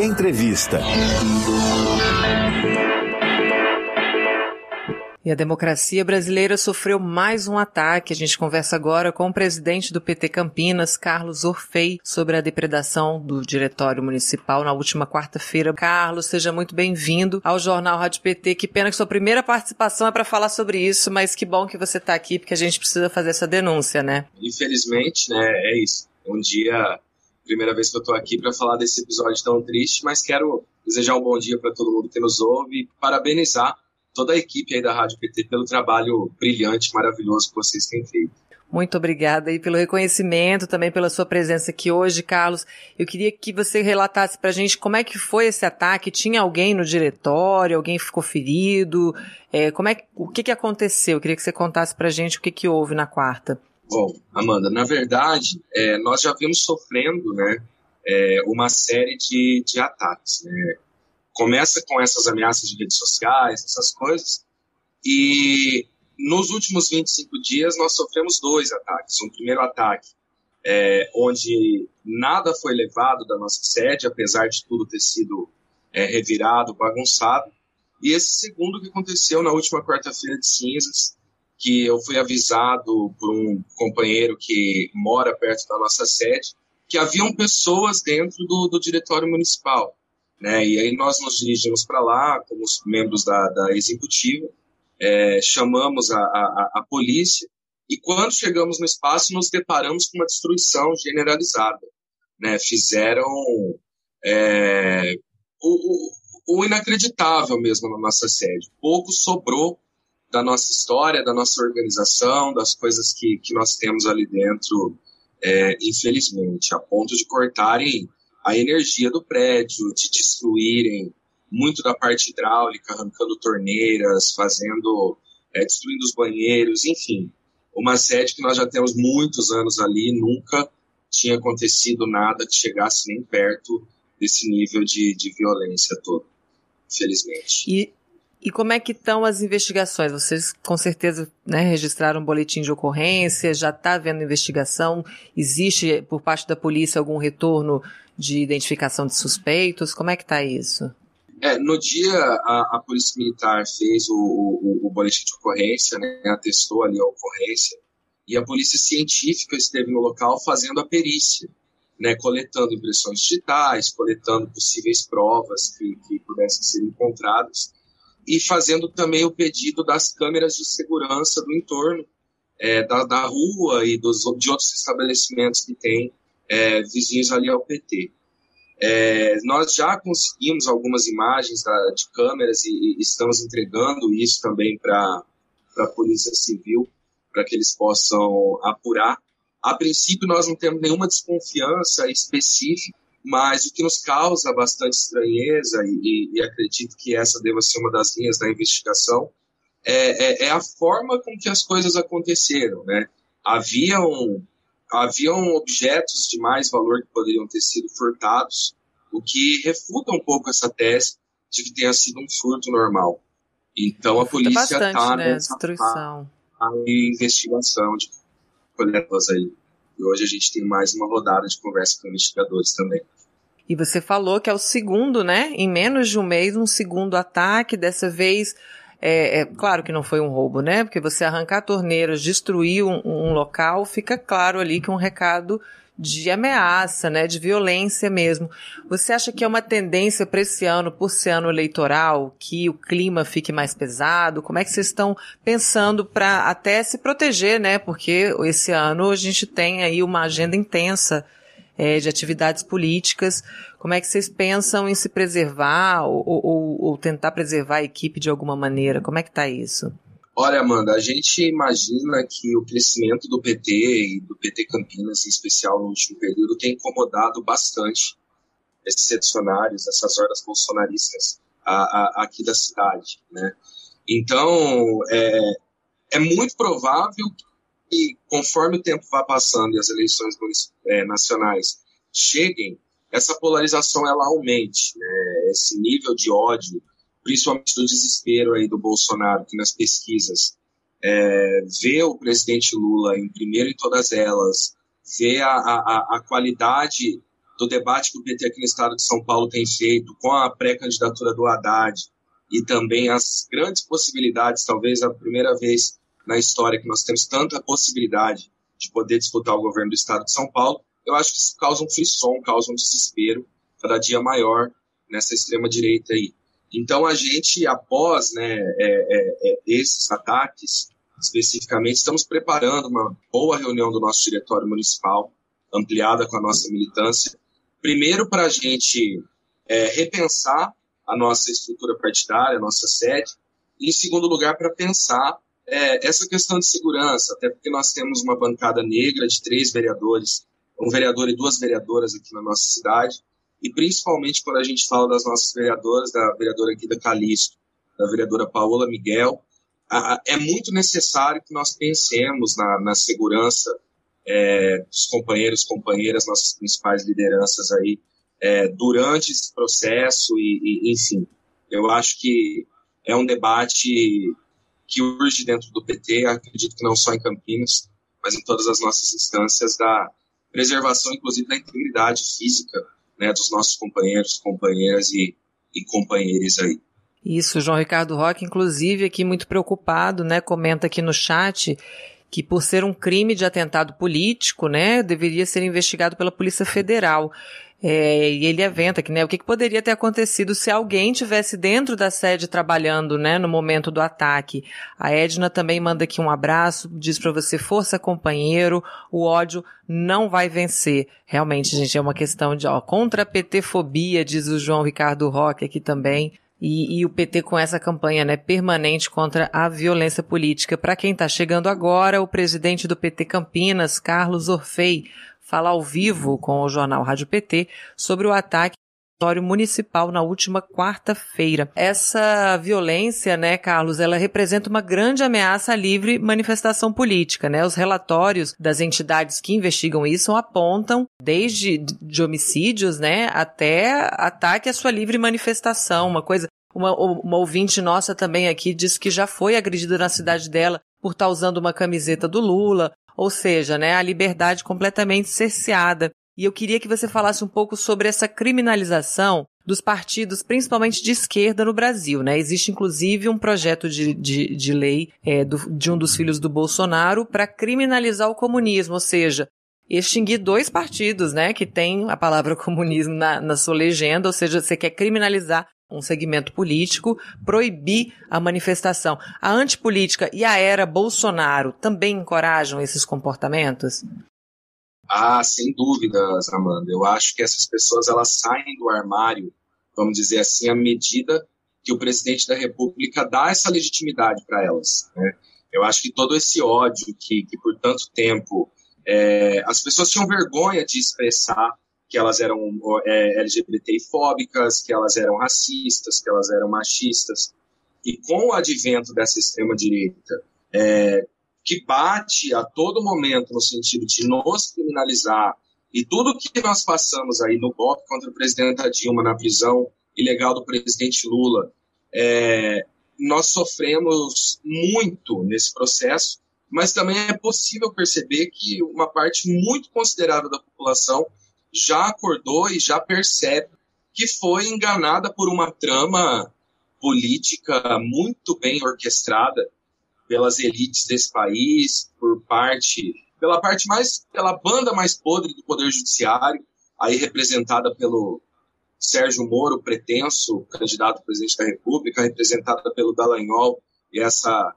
Entrevista. E a democracia brasileira sofreu mais um ataque. A gente conversa agora com o presidente do PT Campinas, Carlos Orfei, sobre a depredação do Diretório Municipal na última quarta-feira. Carlos, seja muito bem-vindo ao Jornal Rádio PT. Que pena que sua primeira participação é para falar sobre isso, mas que bom que você está aqui, porque a gente precisa fazer essa denúncia, né? Infelizmente, né, é isso. Um dia, primeira vez que eu estou aqui para falar desse episódio tão triste, mas quero desejar um bom dia para todo mundo que nos ouve e parabenizar toda a equipe aí da Rádio PT pelo trabalho brilhante, maravilhoso que vocês têm feito. Muito obrigada aí pelo reconhecimento, também pela sua presença aqui hoje, Carlos. Eu queria que você relatasse para a gente como é que foi esse ataque. Tinha alguém no diretório? Alguém ficou ferido? É, como é, o que, que aconteceu? Eu queria que você contasse para a gente o que, que houve na quarta. Bom, Amanda, na verdade, é, nós já vimos sofrendo né, é, uma série de, de ataques. Né? começa com essas ameaças de redes sociais, essas coisas, e nos últimos 25 dias nós sofremos dois ataques. Um primeiro ataque, é, onde nada foi levado da nossa sede, apesar de tudo ter sido é, revirado, bagunçado. E esse segundo que aconteceu na última quarta-feira de cinzas, que eu fui avisado por um companheiro que mora perto da nossa sede, que haviam pessoas dentro do, do diretório municipal. Né? E aí nós nos dirigimos para lá, como membros da, da executiva, é, chamamos a, a, a, polícia, e quando chegamos no espaço, nos deparamos com uma destruição generalizada. Né? Fizeram é, o, o, o inacreditável mesmo na nossa sede. Pouco sobrou da nossa história, da nossa organização, das coisas que, que nós temos ali dentro, é, infelizmente, a ponto de cortarem a energia do prédio, de destruírem muito da parte hidráulica, arrancando torneiras, fazendo, é, destruindo os banheiros, enfim. Uma sede que nós já temos muitos anos ali, nunca tinha acontecido nada que chegasse nem perto desse nível de, de violência todo, infelizmente. E, e como é que estão as investigações? Vocês com certeza né, registraram um boletim de ocorrência, já está havendo investigação? Existe por parte da polícia algum retorno de identificação de suspeitos? Como é que está isso? É, no dia a, a Polícia Militar fez o, o, o, boletim de ocorrência, né, atestou ali a ocorrência, e a Polícia Científica esteve no local fazendo a perícia, né, coletando impressões digitais, coletando possíveis provas que, que pudessem ser encontradas, e fazendo também o pedido das câmeras de segurança do entorno, é, da, da rua e dos, de outros estabelecimentos que tem é, vizinhos ali ao PT. É, nós já conseguimos algumas imagens da, de câmeras e, e, estamos entregando isso também para a Polícia Civil, para que eles possam apurar. A princípio, nós não temos nenhuma desconfiança específica, mas o que nos causa bastante estranheza, e, e acredito que essa deva ser uma das linhas da investigação, é, é, é a forma com que as coisas aconteceram. Né? Haviam haviam objetos de mais valor que poderiam ter sido furtados, o que refuta um pouco essa tese de que tenha sido um furto normal. Então a polícia está né, nessa a investigação de coletas aí. E hoje a gente tem mais uma rodada de conversa com investigadores também. E você falou que é o segundo, né? Em menos de um mês, um segundo ataque, dessa vez é, é, claro que não foi um roubo, né? Porque você arrancar torneiras, destruir um, um local, fica claro ali que um recado de ameaça, né, de violência mesmo. Você acha que é uma tendência para esse ano, por ser ano eleitoral, que o clima fique mais pesado? Como é que vocês estão pensando para até se proteger, né? Porque esse ano a gente tem aí uma agenda intensa é, de atividades políticas. Como é que vocês pensam em se preservar ou, ou, ou tentar preservar a equipe de alguma maneira? Como é que está isso? Olha, Amanda, a gente imagina que o crescimento do PT e do PT Campinas, em especial no último período, tem incomodado bastante esses reducionários, essas hordas bolsonaristas a, a, aqui da cidade, né? Então, é, é muito provável que, conforme o tempo vá passando e as eleições é, nacionais cheguem, essa polarização ela aumente, né? esse nível de ódio, principalmente do desespero aí do Bolsonaro, que nas pesquisas é, vê o presidente Lula em primeiro em todas elas, vê a, a, a qualidade do debate que o PT aqui no estado de São Paulo tem feito com a pré-candidatura do Haddad e também as grandes possibilidades, talvez a primeira vez na história que nós temos tanta possibilidade de poder disputar o governo do estado de São Paulo, eu acho que isso causa um frisson, causa um desespero cada dia maior nessa extrema direita aí. Então a gente, após né, é, é, é, esses ataques, especificamente, estamos preparando uma boa reunião do nosso diretório municipal, ampliada com a nossa militância, primeiro para a gente é, repensar a nossa estrutura partidária, a nossa sede, e em segundo lugar para pensar é, essa questão de segurança, até porque nós temos uma bancada negra de três vereadores, um vereador e duas vereadoras aqui na nossa cidade, e principalmente quando a gente fala das nossas vereadoras, da vereadora aqui da Calixto, da vereadora Paola Miguel, é muito necessário que nós pensemos na, na segurança é, dos companheiros, companheiras, nossas principais lideranças aí, é, durante esse processo e, e, enfim, eu acho que é um debate que urge dentro do PT, acredito que não só em Campinas, mas em todas as nossas instâncias da preservação, inclusive, da integridade física né, dos nossos companheiros, companheiras e, e companheiros aí. Isso, João Ricardo Roque, inclusive, aqui muito preocupado, né? Comenta aqui no chat que por ser um crime de atentado político, né, deveria ser investigado pela Polícia Federal. É, e ele aventa que, né, o que, que, poderia ter acontecido se alguém tivesse dentro da sede trabalhando, né, no momento do ataque. A Edna também manda aqui um abraço, diz para você, força companheiro, o ódio não vai vencer. Realmente, gente, é uma questão de, ó, contra a PT-fobia, diz o João Ricardo Roque aqui também. E, e, o PT com essa campanha né, permanente contra a violência política. Para quem está chegando agora, o presidente do PT Campinas, Carlos Orfei, fala ao vivo com o jornal Rádio PT sobre o ataque municipal na última quarta-feira. Essa violência, né, Carlos, ela representa uma grande ameaça à livre manifestação política, né? Os relatórios das entidades que investigam isso apontam desde de homicídios, né, até ataque à sua livre manifestação, uma coisa uma, uma ouvinte nossa também aqui disse que já foi agredida na cidade dela por estar usando uma camiseta do Lula. Ou seja, né, a liberdade completamente cerceada. E eu queria que você falasse um pouco sobre essa criminalização dos partidos, principalmente de esquerda no Brasil, né? Existe inclusive um projeto de, de, de lei é, do, de um dos filhos do Bolsonaro para criminalizar o comunismo, ou seja, extinguir dois partidos, né? Que tem a palavra comunismo na, na sua legenda, ou seja, você quer criminalizar um segmento político, proibir a manifestação. A antipolítica e a era Bolsonaro também encorajam esses comportamentos? Ah, sem dúvidas, Amanda. Eu acho que essas pessoas elas saem do armário, vamos dizer assim, à medida que o presidente da República dá essa legitimidade para elas. Né? Eu acho que todo esse ódio que, que por tanto tempo é, as pessoas tinham vergonha de expressar que elas eram é, LGBTI-fóbicas, que elas eram racistas, que elas eram machistas. E com o advento dessa extrema-direita, é, que bate a todo momento no sentido de nos criminalizar, e tudo que nós passamos aí no golpe contra a presidenta Dilma, na prisão ilegal do presidente Lula, é, nós sofremos muito nesse processo, mas também é possível perceber que uma parte muito considerável da população já acordou e já percebe que foi enganada por uma trama política muito bem orquestrada pelas elites desse país, por parte, pela parte mais, pela banda mais podre do poder judiciário, aí representada pelo Sérgio Moro, pretenso candidato a presidente da República, representada pelo Dallagnol e essa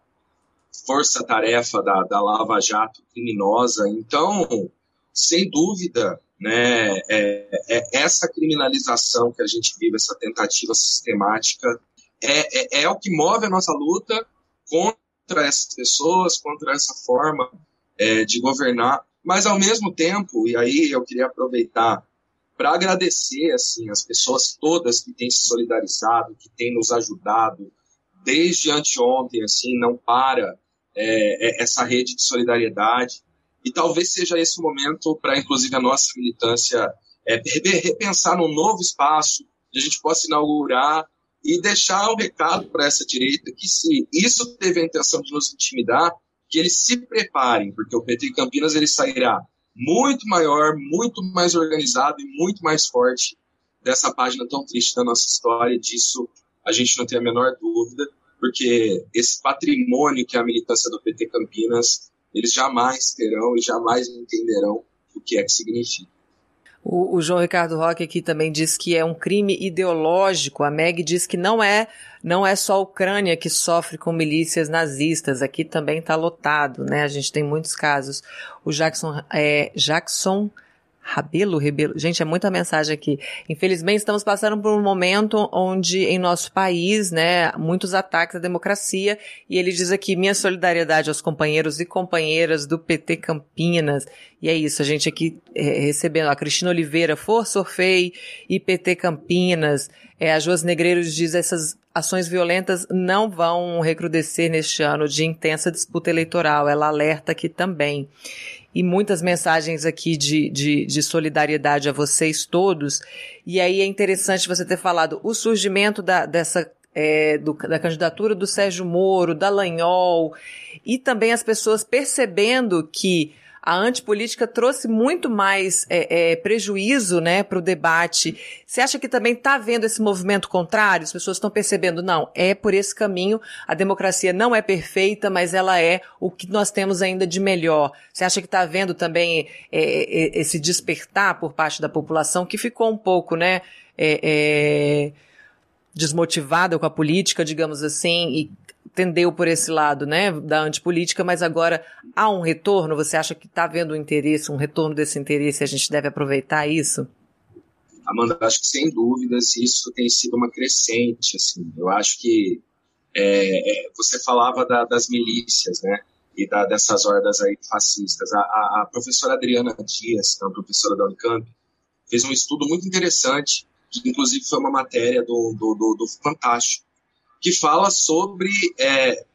força-tarefa da, da Lava Jato criminosa. Então, sem dúvida, né, é, é, essa criminalização que a gente vive, essa tentativa sistemática, é, é, é, o que move a nossa luta contra essas pessoas, contra essa forma é, de governar. Mas, ao mesmo tempo, e aí eu queria aproveitar para agradecer assim, as pessoas todas que têm se solidarizado, que têm nos ajudado, desde anteontem, assim, não para é, é, essa rede de solidariedade. E talvez seja esse o momento para, inclusive, a nossa militância é, repensar num novo espaço que a gente possa inaugurar e deixar um recado para essa direita que se isso teve a intenção de nos intimidar, que eles se preparem, porque o PT Campinas ele sairá muito maior, muito mais organizado e muito mais forte dessa página tão triste da nossa história. Disso a gente não tem a menor dúvida, porque esse patrimônio que é a militância do PT Campinas, eles jamais terão e jamais entenderão o que é que significa. O, o, João Ricardo Roque aqui também diz que é um crime ideológico. A Meg diz que não é, não é só a Ucrânia que sofre com milícias nazistas. Aqui também está lotado, né? A gente tem muitos casos. O Jackson, é, Jackson Rabelo, Rebelo. Gente, é muita mensagem aqui. Infelizmente, estamos passando por um momento onde, em nosso país, né, muitos ataques à democracia. E ele diz aqui, minha solidariedade aos companheiros e companheiras do PT Campinas. E é isso, a gente aqui é, recebendo a Cristina Oliveira, Força Orfei e PT Campinas. É, a Joas Negreiros diz essas ações violentas não vão recrudescer neste ano de intensa disputa eleitoral. Ela alerta aqui também e muitas mensagens aqui de, de, de, solidariedade a vocês todos. E aí é interessante você ter falado o surgimento da, dessa é, do, da candidatura do Sérgio Moro, da Lanhol, e também as pessoas percebendo que a antipolítica trouxe muito mais é, é, prejuízo né, para o debate. Você acha que também está havendo esse movimento contrário? As pessoas estão percebendo, não, é por esse caminho, a democracia não é perfeita, mas ela é o que nós temos ainda de melhor. Você acha que está havendo também é, é, esse despertar por parte da população que ficou um pouco, né? É, é, desmotivada com a política, digamos assim, e tendeu por esse lado, né, da antipolítica, mas agora há um retorno? Você acha que está havendo um interesse, um retorno desse interesse e a gente deve aproveitar isso? Amanda, acho que sem dúvidas isso tem sido uma crescente, assim. Eu acho que é, é, você falava da, das milícias, né, e da, dessas hordas aí fascistas. A, a, a professora Adriana Dias, que é uma professora da Unicamp, fez um estudo muito interessante, que inclusive foi uma matéria do, do, do, do Fantástico, que fala sobre é,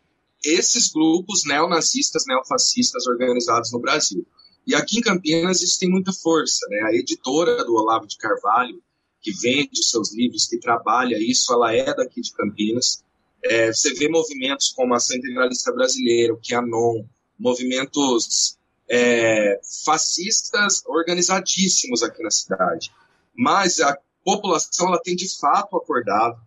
esses grupos neonazistas, neofascistas organizados no Brasil. E aqui em Campinas isso tem muita força. Né? A editora do Olavo de Carvalho, que vende seus livros, que trabalha isso, ela é daqui de Campinas. É, você vê movimentos como a Ação Integralista Brasileira, o QAnon, movimentos é, fascistas organizadíssimos aqui na cidade. Mas a população ela tem de fato acordado,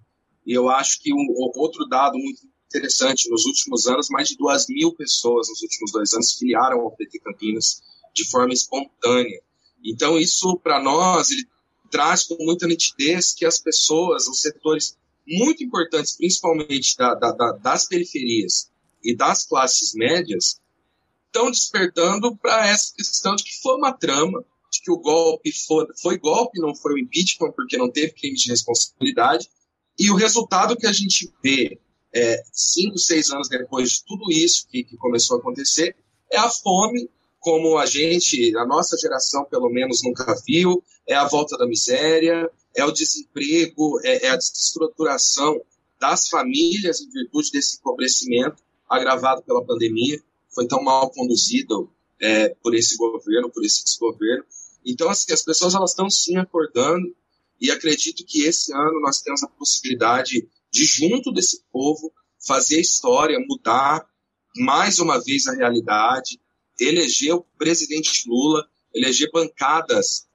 e eu acho que um outro dado muito interessante, nos últimos anos, mais de duas mil pessoas nos últimos dois anos filiaram ao PT Campinas de forma espontânea. Então, isso, para nós, ele traz com muita nitidez que as pessoas, os setores muito importantes, principalmente da, da, da, das periferias e das classes médias, estão despertando para essa questão de que foi uma trama, de que o golpe foi, foi golpe, não foi o impeachment, porque não teve crime de responsabilidade, e o resultado que a gente vê é, cinco, seis anos depois de tudo isso que, que começou a acontecer é a fome, como a gente, a nossa geração pelo menos nunca viu, é a volta da miséria, é o desemprego, é, é a desestruturação das famílias em virtude desse empobrecimento agravado pela pandemia, foi tão mal conduzido é, por esse governo, por esse desgoverno. Então, assim, as pessoas elas estão sim acordando e acredito que esse ano nós temos a possibilidade de, junto desse povo, fazer história, mudar mais uma vez a realidade, eleger o presidente Lula, eleger bancadas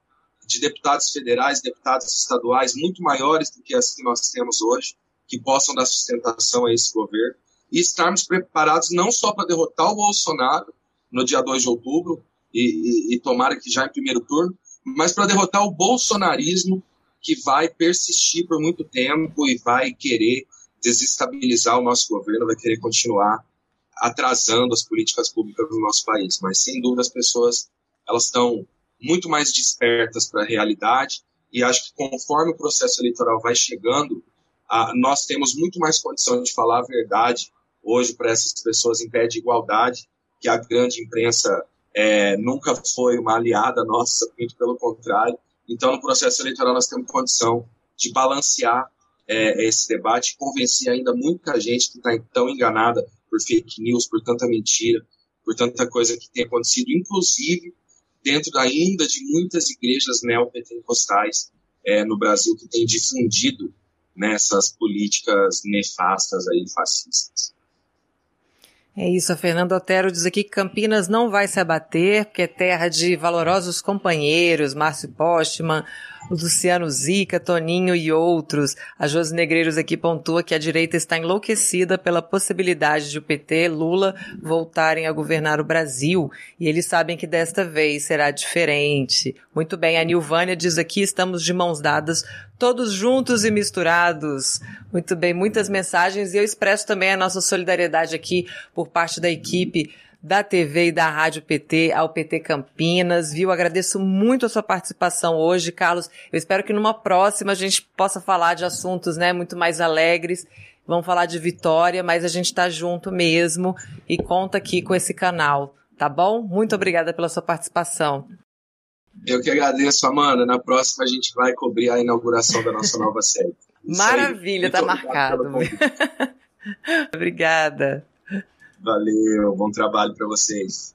de deputados federais, deputados estaduais muito maiores do que as que nós temos hoje, que possam dar sustentação a esse governo, e estarmos preparados não só para derrotar o Bolsonaro no dia 2 de outubro, e, e, e tomara que já em primeiro turno, mas para derrotar o bolsonarismo que vai persistir por muito tempo e vai querer desestabilizar o nosso governo, vai querer continuar atrasando as políticas públicas do nosso país. Mas, sem dúvida, as pessoas elas estão muito mais despertas para a realidade e acho que conforme o processo eleitoral vai chegando, a, nós temos muito mais condição de falar a verdade hoje para essas pessoas em pé de igualdade, que a grande imprensa é, nunca foi uma aliada nossa, muito pelo contrário, então, no processo eleitoral, nós temos condição de balancear é, esse debate convencer ainda muita gente que está tão enganada por fake news, por tanta mentira, por tanta coisa que tem acontecido, inclusive dentro ainda de muitas igrejas neopentecostais é, no Brasil que têm difundido nessas políticas nefastas aí fascistas. É isso, a Fernanda Otero diz aqui que Campinas não vai se abater, porque é terra de valorosos companheiros, Márcio Postman, Luciano Zica, Toninho e outros. A Josi Negreiros aqui pontua que a direita está enlouquecida pela possibilidade de o PT, Lula, voltarem a governar o Brasil. E eles sabem que desta vez será diferente. Muito bem, a Nilvânia diz aqui, estamos de mãos dadas, todos juntos e misturados. Muito bem, muitas mensagens e eu expresso também a nossa solidariedade aqui por parte da equipe da TV e da Rádio PT ao PT Campinas, viu? Agradeço muito a sua participação hoje, Carlos. Eu espero que numa próxima a gente possa falar de assuntos, né, muito mais alegres. Vamos falar de vitória, mas a gente está junto mesmo e conta aqui com esse canal, tá bom? Muito obrigada pela sua participação. Eu que agradeço, Amanda. Na próxima a gente vai cobrir a inauguração da nossa nova série. Isso Maravilha, tá marcado. Obrigada. Valeu, bom trabalho para vocês.